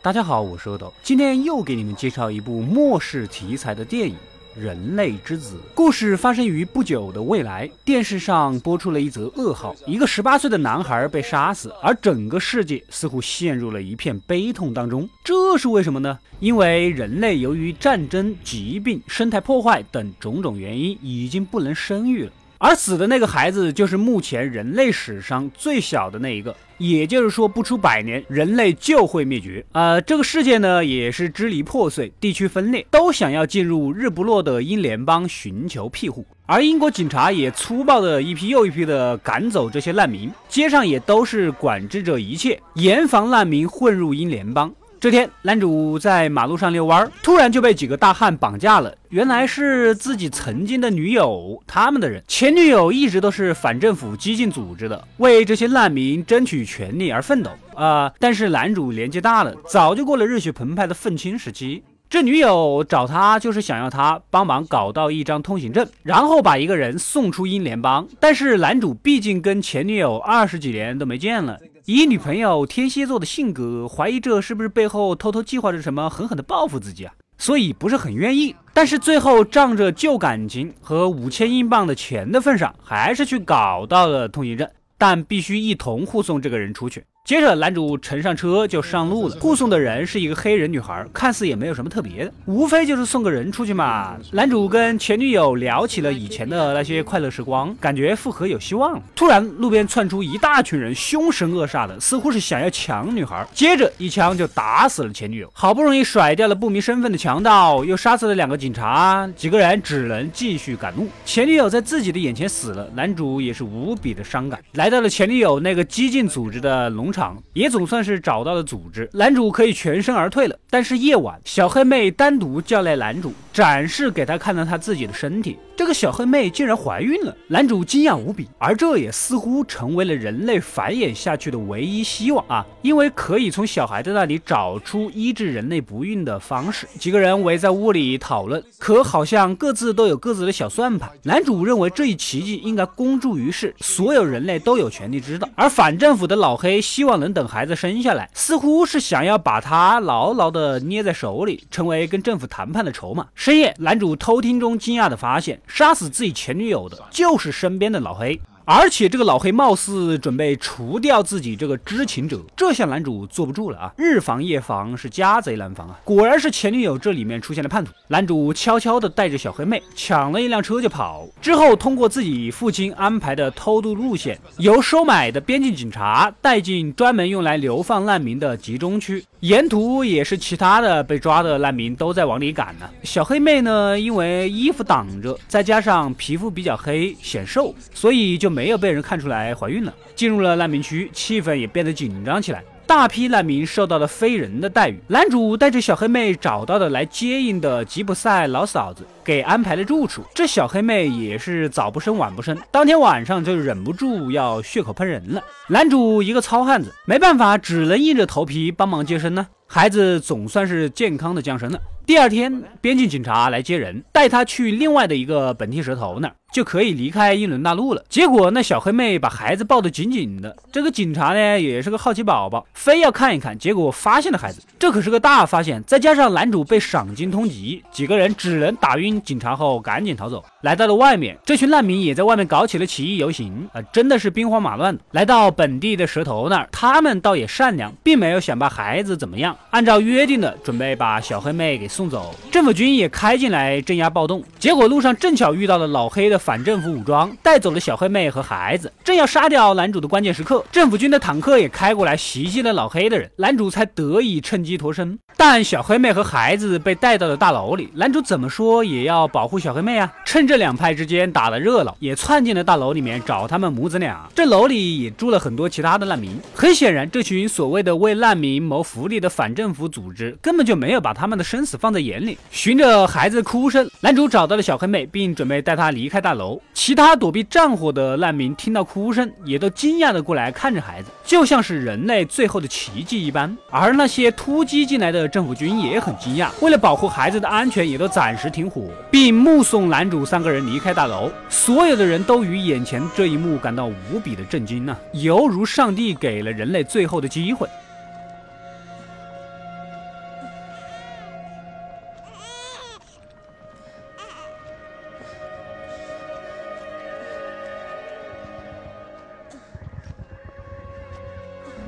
大家好，我是阿斗，今天又给你们介绍一部末世题材的电影《人类之子》。故事发生于不久的未来，电视上播出了一则噩耗：一个十八岁的男孩被杀死，而整个世界似乎陷入了一片悲痛当中。这是为什么呢？因为人类由于战争、疾病、生态破坏等种种原因，已经不能生育了。而死的那个孩子就是目前人类史上最小的那一个，也就是说，不出百年，人类就会灭绝。呃，这个世界呢，也是支离破碎，地区分裂，都想要进入日不落的英联邦寻求庇护。而英国警察也粗暴的一批又一批的赶走这些难民，街上也都是管制着一切，严防难民混入英联邦。这天，男主在马路上遛弯，突然就被几个大汉绑架了。原来是自己曾经的女友，他们的人。前女友一直都是反政府激进组织的，为这些难民争取权利而奋斗啊。但是男主年纪大了，早就过了热血澎湃的愤青时期。这女友找他就是想要他帮忙搞到一张通行证，然后把一个人送出英联邦。但是男主毕竟跟前女友二十几年都没见了。以女朋友天蝎座的性格，怀疑这是不是背后偷偷计划着什么，狠狠的报复自己啊？所以不是很愿意。但是最后仗着旧感情和五千英镑的钱的份上，还是去搞到了通行证，但必须一同护送这个人出去。接着，男主乘上车就上路了。护送的人是一个黑人女孩，看似也没有什么特别的，无非就是送个人出去嘛。男主跟前女友聊起了以前的那些快乐时光，感觉复合有希望了。突然，路边窜出一大群人，凶神恶煞的，似乎是想要抢女孩。接着一枪就打死了前女友。好不容易甩掉了不明身份的强盗，又杀死了两个警察，几个人只能继续赶路。前女友在自己的眼前死了，男主也是无比的伤感。来到了前女友那个激进组织的农场。场也总算是找到了组织，男主可以全身而退了。但是夜晚，小黑妹单独叫来男主，展示给他看到他自己的身体。这个小黑妹竟然怀孕了，男主惊讶无比。而这也似乎成为了人类繁衍下去的唯一希望啊！因为可以从小孩子那里找出医治人类不孕的方式。几个人围在屋里讨论，可好像各自都有各自的小算盘。男主认为这一奇迹应该公诸于世，所有人类都有权利知道。而反政府的老黑希望望能等孩子生下来，似乎是想要把他牢牢地捏在手里，成为跟政府谈判的筹码。深夜，男主偷听中惊讶地发现。杀死自己前女友的就是身边的老黑。而且这个老黑貌似准备除掉自己这个知情者，这下男主坐不住了啊！日防夜防是家贼难防啊！果然是前女友这里面出现了叛徒，男主悄悄地带着小黑妹抢了一辆车就跑。之后通过自己父亲安排的偷渡路线，由收买的边境警察带进专门用来流放难民的集中区。沿途也是其他的被抓的难民都在往里赶呢。小黑妹呢，因为衣服挡着，再加上皮肤比较黑显瘦，所以就。没有被人看出来怀孕了。进入了难民区，气氛也变得紧张起来。大批难民受到了非人的待遇。男主带着小黑妹找到了来接应的吉普赛老嫂子，给安排了住处。这小黑妹也是早不生晚不生，当天晚上就忍不住要血口喷人了。男主一个糙汉子，没办法，只能硬着头皮帮忙接生呢。孩子总算是健康的降生了。第二天，边境警察来接人，带他去另外的一个本地蛇头那儿，就可以离开英伦大陆了。结果那小黑妹把孩子抱得紧紧的，这个警察呢也是个好奇宝宝，非要看一看，结果发现了孩子，这可是个大发现。再加上男主被赏金通缉，几个人只能打晕警察后赶紧逃走。来到了外面，这群难民也在外面搞起了起义游行啊，真的是兵荒马乱。来到本地的蛇头那儿，他们倒也善良，并没有想把孩子怎么样，按照约定的准备把小黑妹给。送走，政府军也开进来镇压暴动，结果路上正巧遇到了老黑的反政府武装，带走了小黑妹和孩子。正要杀掉男主的关键时刻，政府军的坦克也开过来袭击了老黑的人，男主才得以趁机脱身。但小黑妹和孩子被带到了大楼里，男主怎么说也要保护小黑妹啊！趁这两派之间打了热闹，也窜进了大楼里面找他们母子俩。这楼里也住了很多其他的难民，很显然，这群所谓的为难民谋福利的反政府组织根本就没有把他们的生死放。放在眼里，循着孩子的哭声，男主找到了小黑妹，并准备带她离开大楼。其他躲避战火的难民听到哭声，也都惊讶的过来看着孩子，就像是人类最后的奇迹一般。而那些突击进来的政府军也很惊讶，为了保护孩子的安全，也都暂时停火，并目送男主三个人离开大楼。所有的人都与眼前这一幕感到无比的震惊啊，犹如上帝给了人类最后的机会。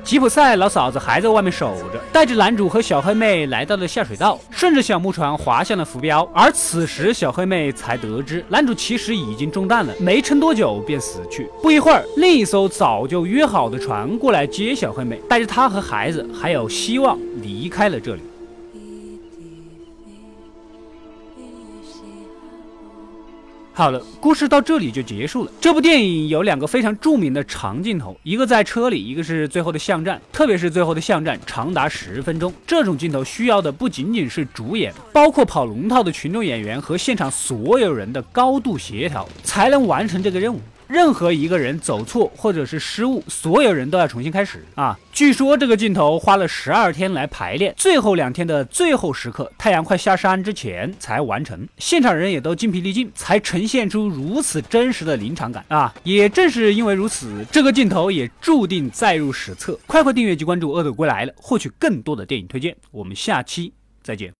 吉普赛老嫂子还在外面守着，带着男主和小黑妹来到了下水道，顺着小木船滑向了浮标。而此时，小黑妹才得知男主其实已经中弹了，没撑多久便死去。不一会儿，另一艘早就约好的船过来接小黑妹，带着她和孩子还有希望离开了这里。好了，故事到这里就结束了。这部电影有两个非常著名的长镜头，一个在车里，一个是最后的巷战。特别是最后的巷战，长达十分钟。这种镜头需要的不仅仅是主演，包括跑龙套的群众演员和现场所有人的高度协调，才能完成这个任务。任何一个人走错或者是失误，所有人都要重新开始啊！据说这个镜头花了十二天来排练，最后两天的最后时刻，太阳快下山之前才完成。现场人也都精疲力尽，才呈现出如此真实的临场感啊！也正是因为如此，这个镜头也注定载入史册。快快订阅及关注《恶斗归来》了，获取更多的电影推荐。我们下期再见。